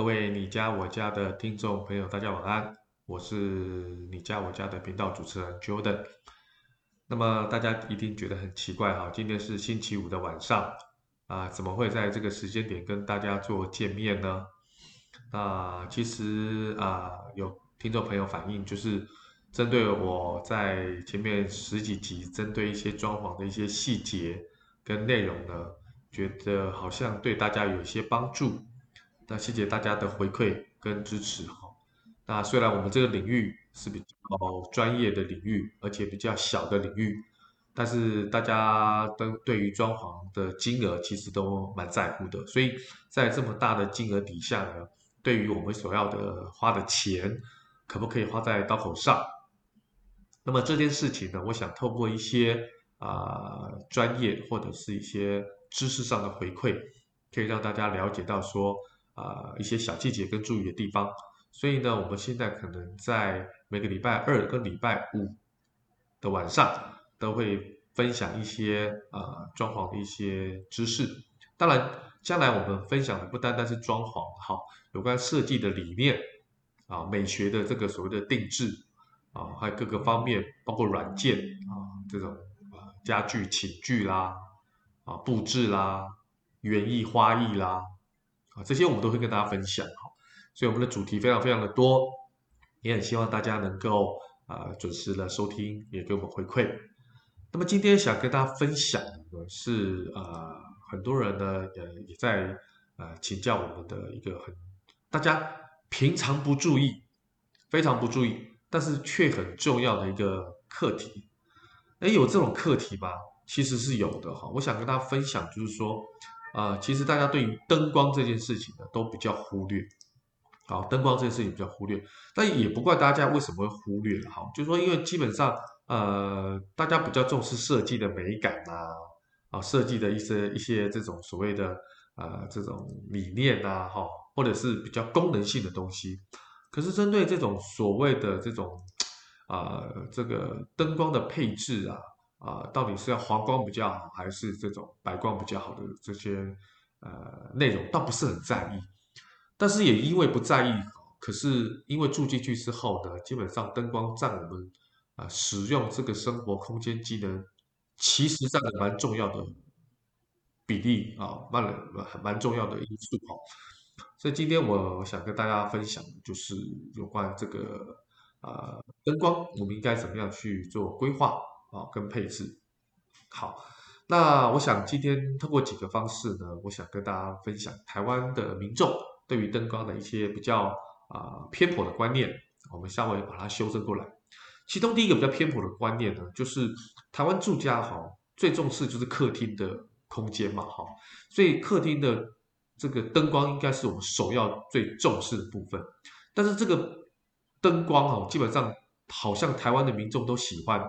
各位你家我家的听众朋友，大家晚安。我是你家我家的频道主持人 Jordan。那么大家一定觉得很奇怪哈，今天是星期五的晚上啊，怎么会在这个时间点跟大家做见面呢？那其实啊，有听众朋友反映，就是针对我在前面十几集针对一些装潢的一些细节跟内容呢，觉得好像对大家有一些帮助。那谢谢大家的回馈跟支持哈。那虽然我们这个领域是比较专业的领域，而且比较小的领域，但是大家都对于装潢的金额其实都蛮在乎的。所以在这么大的金额底下呢，对于我们所要的花的钱，可不可以花在刀口上？那么这件事情呢，我想透过一些啊、专业或者是一些知识上的回馈，可以让大家了解到说。啊、一些小细节跟注意的地方，所以呢，我们现在可能在每个礼拜二跟礼拜五的晚上，都会分享一些啊、装潢的一些知识。当然，将来我们分享的不单单是装潢，哈，有关设计的理念啊，美学的这个所谓的定制啊，还有各个方面，包括软件啊，这种啊家具、寝具啦，啊布置啦，园艺、花艺啦。啊，这些我们都会跟大家分享哈，所以我们的主题非常非常的多，也很希望大家能够啊、呃、准时的收听，也给我们回馈。那么今天想跟大家分享的是啊、很多人呢呃也在呃请教我们的一个很大家平常不注意，非常不注意，但是却很重要的一个课题。哎，有这种课题吗？其实是有的哈。我想跟大家分享，就是说。啊、呃，其实大家对于灯光这件事情呢，都比较忽略。好，灯光这件事情比较忽略，但也不怪大家为什么会忽略。哈，就是说，因为基本上，呃，大家比较重视设计的美感啊，啊，设计的一些一些这种所谓的呃这种理念啊，哈，或者是比较功能性的东西。可是针对这种所谓的这种啊、呃，这个灯光的配置啊。啊，到底是要黄光比较好，还是这种白光比较好的这些呃内容，倒不是很在意。但是也因为不在意，可是因为住进去之后呢，基本上灯光占我们啊使用这个生活空间机能，其实占了蛮重要的比例啊，蛮蛮蛮重要的因素哈。所以今天我想跟大家分享就是有关这个啊灯光，我们应该怎么样去做规划。啊，跟配置好，那我想今天通过几个方式呢，我想跟大家分享台湾的民众对于灯光的一些比较啊、偏颇的观念，我们稍微把它修正过来。其中第一个比较偏颇的观念呢，就是台湾住家哈最重视就是客厅的空间嘛哈，所以客厅的这个灯光应该是我们首要最重视的部分。但是这个灯光哈，基本上好像台湾的民众都喜欢。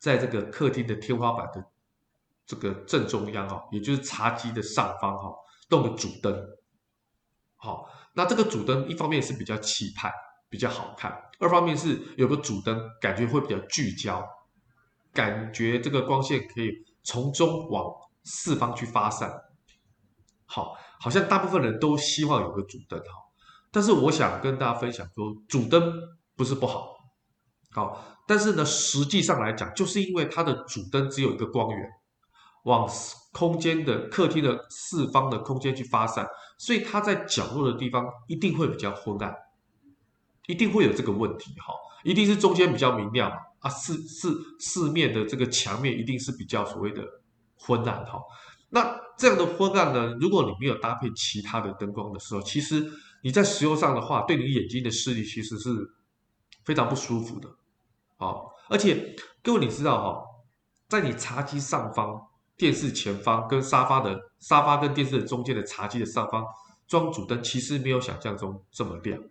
在这个客厅的天花板的这个正中央哈，也就是茶几的上方哈，弄个主灯。好，那这个主灯一方面是比较气派，比较好看；二方面是有个主灯，感觉会比较聚焦，感觉这个光线可以从中往四方去发散。好，好像大部分人都希望有个主灯哈，但是我想跟大家分享说，主灯不是不好，好。但是呢，实际上来讲，就是因为它的主灯只有一个光源，往空间的客厅的四方的空间去发散，所以它在角落的地方一定会比较昏暗，一定会有这个问题哈，一定是中间比较明亮嘛啊，四四四面的这个墙面一定是比较所谓的昏暗哈。那这样的昏暗呢，如果你没有搭配其他的灯光的时候，其实你在使用上的话，对你眼睛的视力其实是非常不舒服的。好，而且各位你知道哈，在你茶几上方、电视前方跟沙发的沙发跟电视的中间的茶几的上方装主灯，其实没有想象中这么亮。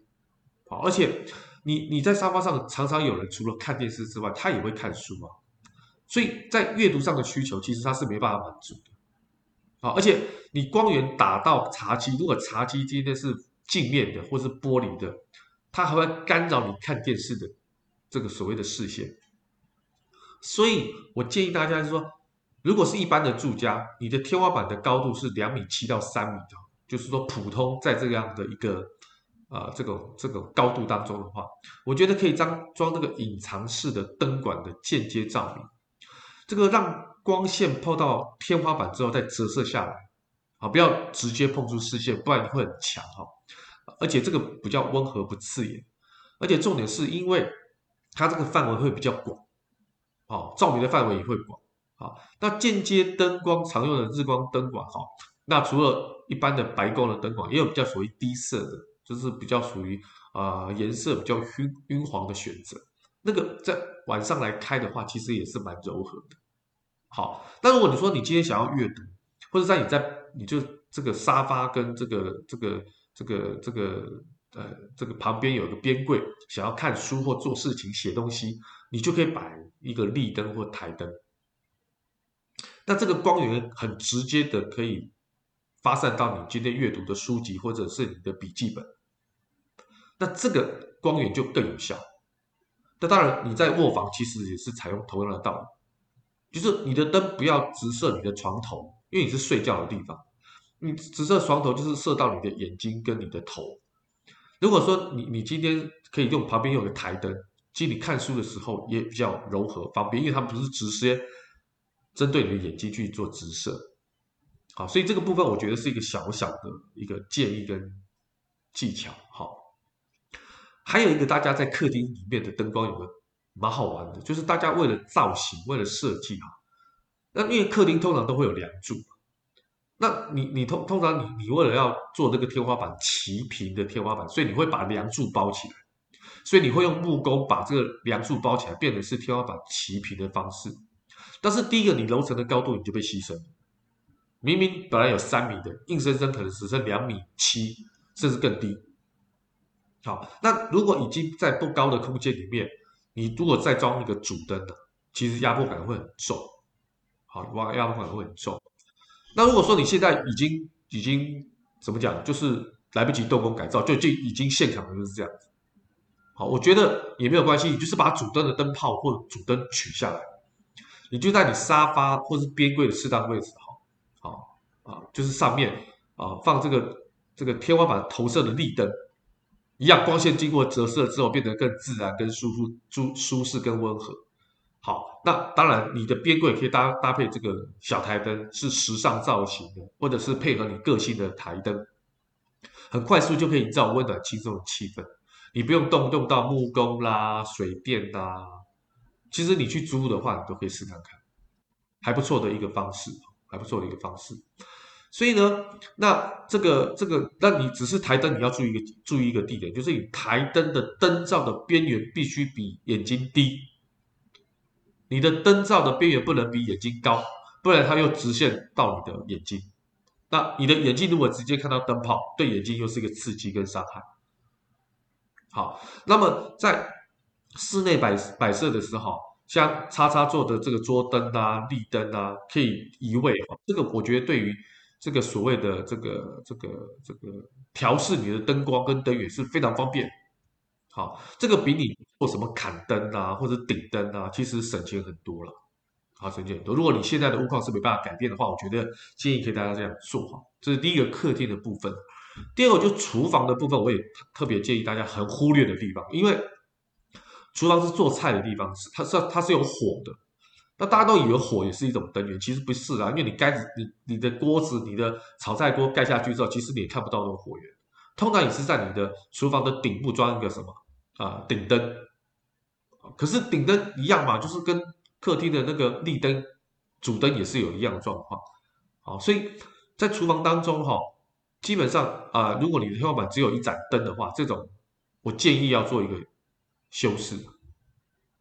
好，而且你你在沙发上常常有人除了看电视之外，他也会看书啊，所以在阅读上的需求其实他是没办法满足的。好，而且你光源打到茶几，如果茶几今天是镜面的或是玻璃的，它还会干扰你看电视的。这个所谓的视线，所以我建议大家是说，如果是一般的住家，你的天花板的高度是两米七到三米的，就是说普通在这样的一个呃这个这个高度当中的话，我觉得可以装装这个隐藏式的灯管的间接照明，这个让光线碰到天花板之后再折射下来，啊，不要直接碰触视线，不然会很强哈。而且这个比较温和不刺眼，而且重点是因为它这个范围会比较广，哦，照明的范围也会广。好，那间接灯光常用的日光灯管哈，那除了一般的白光的灯管，也有比较属于低色的，就是比较属于啊、颜色比较晕晕黄的选择。那个在晚上来开的话，其实也是蛮柔和的。好，那如果你说你今天想要阅读，或者在你在你就这个沙发跟这个这个这个这个呃这个旁边有个边柜，想要看书或做事情写东西，你就可以摆一个立灯或台灯。那这个光源很直接的可以发散到你今天阅读的书籍或者是你的笔记本，那这个光源就更有效。那当然你在卧房其实也是采用同样的道理，就是你的灯不要直射你的床头，因为你是睡觉的地方，你直射床头就是射到你的眼睛跟你的头。如果说你你今天可以用旁边有个台灯，其实你看书的时候也比较柔和方便，因为它不是直接。针对你的眼睛去做直射，好，所以这个部分我觉得是一个小小的一个建议跟技巧，好。还有一个大家在客厅里面的灯光有个蛮好玩的，就是大家为了造型，为了设计哈，那因为客厅通常都会有梁柱，那你你通通常你你为了要做这个天花板齐平的天花板，所以你会把梁柱包起来，所以你会用木工把这个梁柱包起来，变成是天花板齐平的方式。但是第一个，你楼层的高度你就被牺牲了，明明本来有三米的，硬生生可能只剩两米七，甚至更低。好，那如果已经在不高的空间里面，你如果再装一个主灯呢，其实压迫感会很重。好，哇，压迫感会很重。那如果说你现在已经已经怎么讲，就是来不及动工改造，就就已经现场就是这样子。好，我觉得也没有关系，你就是把主灯的灯泡或者主灯取下来。你就在你沙发或是边柜的适当位置，好，好啊，就是上面啊放这个这个天花板投射的立灯，一样光线经过折射之后变得更自然、更舒服、舒舒适、更温和。好，那当然你的边柜可以搭搭配这个小台灯，是时尚造型的，或者是配合你个性的台灯，很快速就可以营造温暖轻松的气氛。你不用动用到木工啦、水电啦。其实你去租的话，你都可以试看看，还不错的一个方式，还不错的一个方式。所以呢，那这个这个，那你只是台灯，你要注意一个注意一个地点，就是你台灯的灯罩的边缘必须比眼睛低，你的灯罩的边缘不能比眼睛高，不然它又直线到你的眼睛。那你的眼睛如果直接看到灯泡，对眼睛又是一个刺激跟伤害。好，那么在。室内摆摆设的时候，像叉叉座的这个桌灯啊、立灯啊，可以移位。这个我觉得对于这个所谓的这个这个这个调试你的灯光跟灯源是非常方便。好，这个比你做什么砍灯啊或者顶灯啊，其实省钱很多了。好，省钱很多。如果你现在的屋况是没办法改变的话，我觉得建议可以大家这样做哈。这是第一个客厅的部分。第二个就厨房的部分，我也特别建议大家很忽略的地方，因为。厨房是做菜的地方，是它是它是有火的。那大家都以为火也是一种灯源，其实不是啊。因为你盖子，你你的锅子，你的炒菜锅盖下去之后，其实你也看不到那个火源。通常也是在你的厨房的顶部装一个什么啊顶灯。可是顶灯一样嘛，就是跟客厅的那个立灯主灯也是有一样的状况。好，所以在厨房当中哈，基本上啊，如果你的天花板只有一盏灯的话，这种我建议要做一个。修饰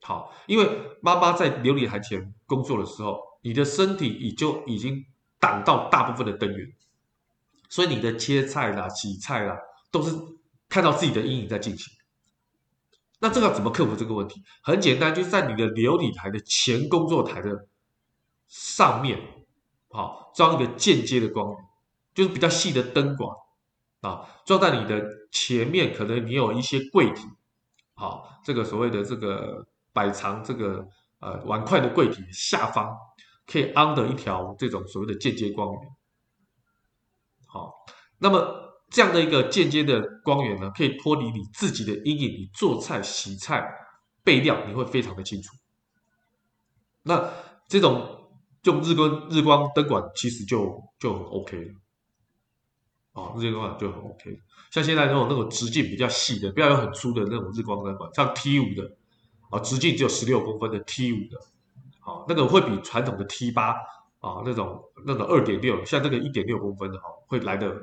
好，因为妈妈在流理台前工作的时候，你的身体已就已经挡到大部分的灯源，所以你的切菜啦、洗菜啦，都是看到自己的阴影在进行。那这个怎么克服这个问题？很简单，就是在你的流理台的前工作台的上面，好，装一个间接的光源，就是比较细的灯管啊，装在你的前面，可能你有一些柜体。好，这个所谓的这个摆藏这个呃碗筷的柜体下方，可以安的一条这种所谓的间接光源。好，那么这样的一个间接的光源呢，可以脱离你自己的阴影，你做菜、洗菜、备料，你会非常的清楚。那这种用日光日光灯管其实就就很 OK 了，啊，日光灯管就很 OK。像现在那种那种直径比较细的，不要有很粗的那种日光灯管，像 T 五的啊，直径只有十六公分的 T 五的，啊，那个会比传统的 T 八啊那种那种二点六，像那个一点六公分的哈，会来的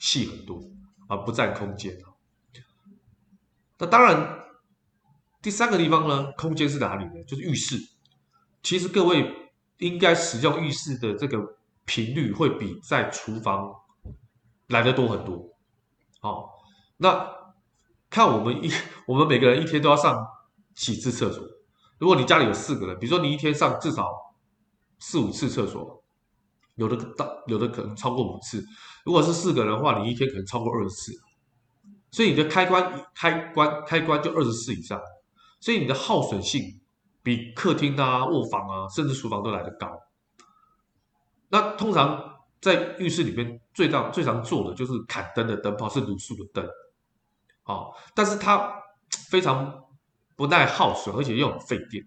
细很多而，不占空间。那当然，第三个地方呢，空间是哪里呢？就是浴室。其实各位应该使用浴室的这个频率会比在厨房来的多很多。好，那看我们一我们每个人一天都要上几次厕所？如果你家里有四个人，比如说你一天上至少四五次厕所，有的大有的可能超过五次。如果是四个人的话，你一天可能超过二十次。所以你的开关开关开关就二十四以上，所以你的耗损性比客厅啊、卧房啊，甚至厨房都来得高。那通常。在浴室里面最常最常做的就是砍灯的灯泡是卤素的灯，好，但是它非常不耐耗损，而且又很费电。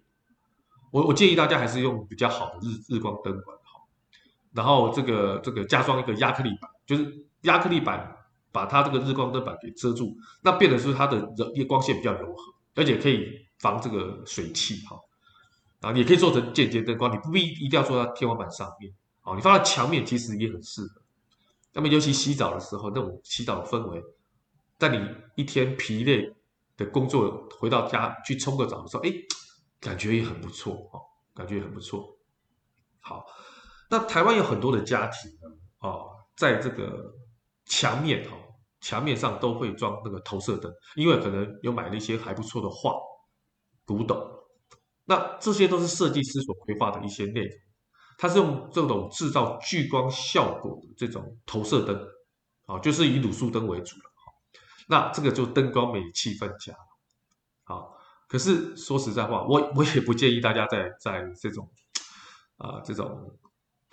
我我建议大家还是用比较好的日日光灯管，然后这个这个加装一个亚克力板，就是亚克力板把它这个日光灯板给遮住，那变的是它的热光线比较柔和，而且可以防这个水汽哈，啊，也可以做成间接灯光，你不必一定要做到天花板上面。哦，你放在墙面其实也很适合。那么尤其洗澡的时候，那种洗澡的氛围，在你一天疲累的工作回到家去冲个澡的时候，哎，感觉也很不错哦，感觉也很不错。好，那台湾有很多的家庭啊，在这个墙面哈，墙面上都会装那个投射灯，因为可能有买了一些还不错的画、古董，那这些都是设计师所规划的一些内容。它是用这种制造聚光效果的这种投射灯，啊，就是以卤素灯为主了，那这个就灯光美气氛佳，啊，可是说实在话，我我也不建议大家在在这种啊这种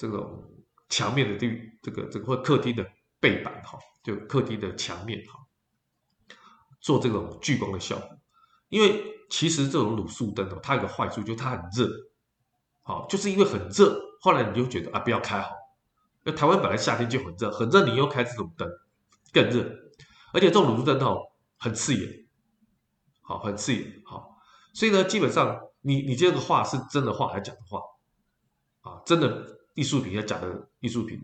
这种墙面的地这个这个或客厅的背板哈，就客厅的墙面哈，做这种聚光的效果，因为其实这种卤素灯哦，它有个坏处，就是它很热，好，就是因为很热。后来你就觉得啊，不要开好，因为台湾本来夏天就很热，很热，你又开这种灯，更热，而且这种卤素灯哦，很刺眼，好，很刺眼，好，所以呢，基本上你你这个画是真的画还是假的画？啊，真的艺术品要假的艺术品？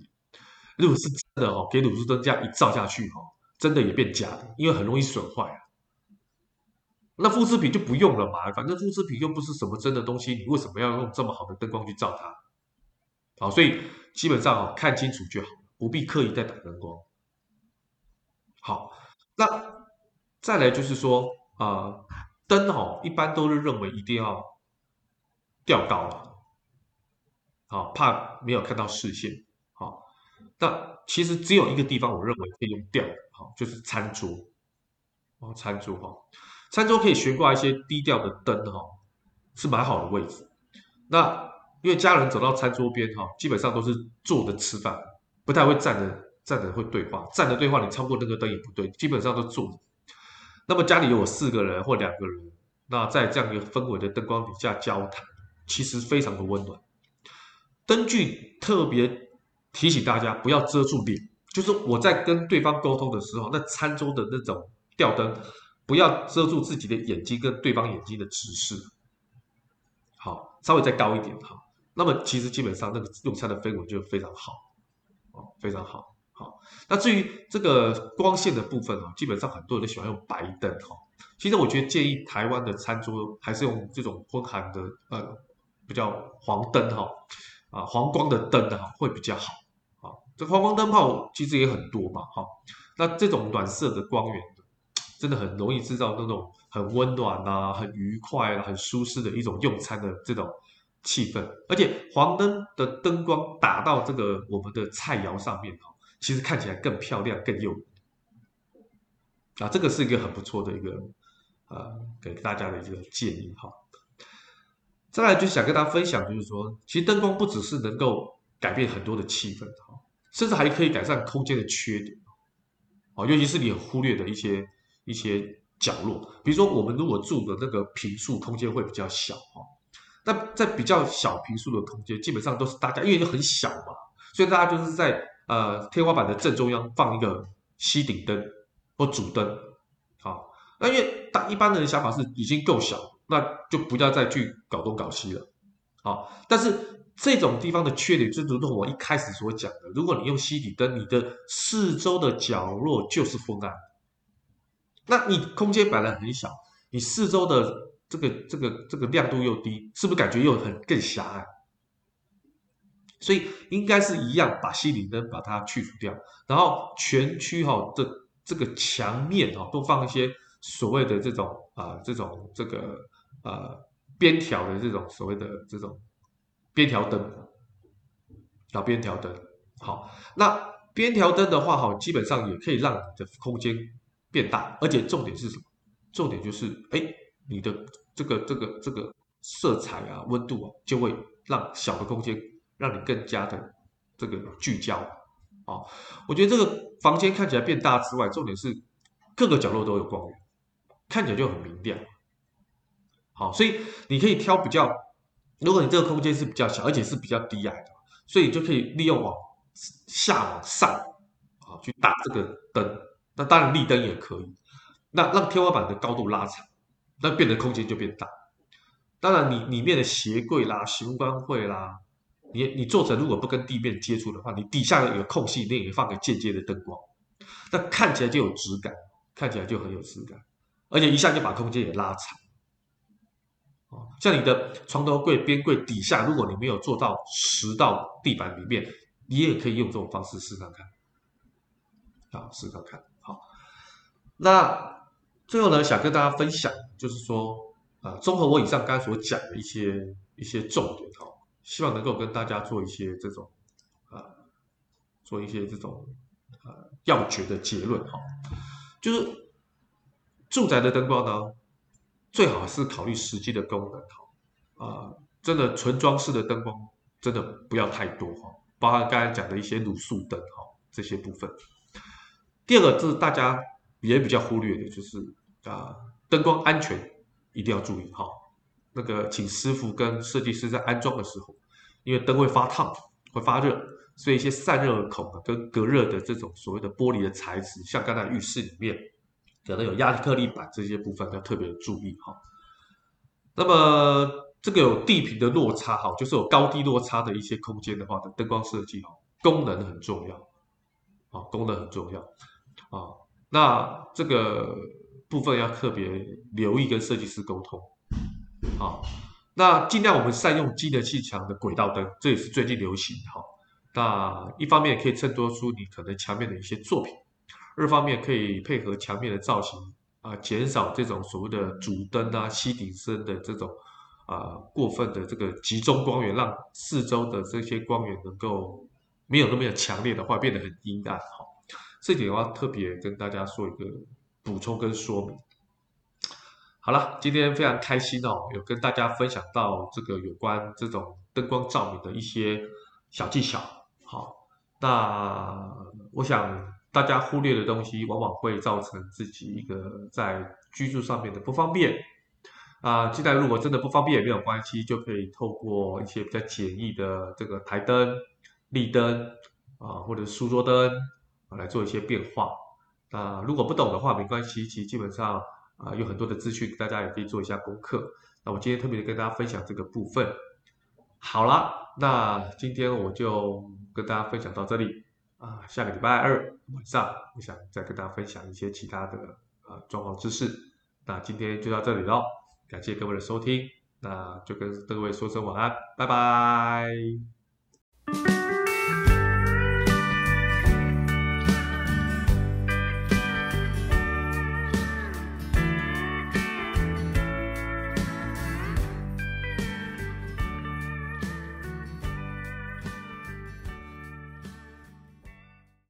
如果是真的哦，给卤素灯这样一照下去哦，真的也变假的，因为很容易损坏啊。那复制品就不用了嘛，反正复制品又不是什么真的东西，你为什么要用这么好的灯光去照它？好，所以基本上哦，看清楚就好，不必刻意再打灯光。好，那再来就是说啊、灯哦，一般都是认为一定要吊高了，啊，怕没有看到视线。好，那其实只有一个地方我认为可以用吊，好，就是餐桌。哦，餐桌哈，餐桌可以悬挂一些低调的灯哈，是蛮好的位置。那因为家人走到餐桌边哈，基本上都是坐着吃饭，不太会站着站着会对话，站着对话你超过那个灯也不对，基本上都坐着。那么家里有四个人或两个人，那在这样一个氛围的灯光底下交谈，其实非常的温暖。灯具特别提醒大家不要遮住脸，就是我在跟对方沟通的时候，那餐桌的那种吊灯不要遮住自己的眼睛跟对方眼睛的直视，好，稍微再高一点哈。那么其实基本上那个用餐的氛围就非常好，哦，非常好，好。那至于这个光线的部分啊，基本上很多人都喜欢用白灯哈。其实我觉得建议台湾的餐桌还是用这种昏寒的呃比较黄灯哈，啊黄光的灯哈会比较好。啊，这黄光灯泡其实也很多嘛哈。那这种暖色的光源真的很容易制造那种很温暖啊、很愉快啊、很舒适的一种用餐的这种。气氛，而且黄灯的灯光打到这个我们的菜肴上面哈，其实看起来更漂亮、更诱人啊。这个是一个很不错的一个呃，给大家的一个建议哈。再来就想跟大家分享，就是说，其实灯光不只是能够改变很多的气氛哈，甚至还可以改善空间的缺点。啊，尤其是你忽略的一些一些角落，比如说我们如果住的那个平数空间会比较小哈，那在比较小平数的空间，基本上都是大家因为很小嘛，所以大家就是在呃天花板的正中央放一个吸顶灯或主灯，好，那因为大一般的想法是已经够小，那就不要再去搞东搞西了，啊，但是。这种地方的缺点，就如同我一开始所讲的，如果你用吸顶灯，你的四周的角落就是昏暗，那你空间本来很小，你四周的这个这个这个亮度又低，是不是感觉又很更狭隘？所以应该是一样，把吸顶灯把它去除掉，然后全区哈、哦、这这个墙面哈、都放一些所谓的这种啊、这种这个呃边条的这种所谓的这种。边条灯，啊，边条灯，好，那边条灯的话，哈，基本上也可以让你的空间变大，而且重点是什么？重点就是，哎，你的这个这个这个色彩啊，温度啊，就会让小的空间让你更加的这个聚焦，啊，我觉得这个房间看起来变大之外，重点是各个角落都有光源，看起来就很明亮，好，所以你可以挑比较。如果你这个空间是比较小，而且是比较低矮的，所以你就可以利用往下往上啊去打这个灯。那当然立灯也可以，那让天花板的高度拉长，那变得空间就变大。当然，你里面的鞋柜啦、玄关会啦，你你做成如果不跟地面接触的话，你底下有空隙，你也放个间接的灯光，那看起来就有质感，看起来就很有质感，而且一下就把空间也拉长。像你的床头柜、边柜底下，如果你没有做到实到地板里面，你也可以用这种方式试看看。啊，试看看。好，那最后呢，想跟大家分享，就是说，啊，综合我以上刚才所讲的一些一些重点哈，希望能够跟大家做一些这种啊，做一些这种啊要诀的结论哈，就是住宅的灯光呢。最好是考虑实际的功能哈，啊、真的纯装饰的灯光真的不要太多哈，包含刚才讲的一些卤素灯哈这些部分。第二个就是大家也比较忽略的，就是啊灯光安全一定要注意哈。那个请师傅跟设计师在安装的时候，因为灯会发烫会发热，所以一些散热孔啊跟隔热的这种所谓的玻璃的材质，像刚才浴室里面。可能有亚克力板这些部分要特别注意哈。那么这个有地坪的落差哈，就是有高低落差的一些空间的话，灯光设计哈，功能很重要啊，功能很重要啊。那这个部分要特别留意跟设计师沟通啊。那尽量我们善用机能性强的轨道灯，这也是最近流行哈。那一方面可以衬托出你可能墙面的一些作品。二方面可以配合墙面的造型啊，减少这种所谓的主灯啊、吸顶灯的这种啊过分的这个集中光源，让四周的这些光源能够没有那么强烈的话，变得很阴暗。哈，这点的话特别跟大家说一个补充跟说明。好了，今天非常开心哦，有跟大家分享到这个有关这种灯光照明的一些小技巧。好，那我想。大家忽略的东西，往往会造成自己一个在居住上面的不方便啊。既然如果真的不方便也没有关系，就可以透过一些比较简易的这个台灯、立灯啊，或者书桌灯啊，来做一些变化。啊，如果不懂的话没关系，其实基本上啊有很多的资讯，大家也可以做一下功课。那我今天特别跟大家分享这个部分。好了，那今天我就跟大家分享到这里。啊，下个礼拜二晚上，我想再跟大家分享一些其他的啊装潢知识。那今天就到这里喽，感谢各位的收听，那就跟各位说声晚安，拜拜。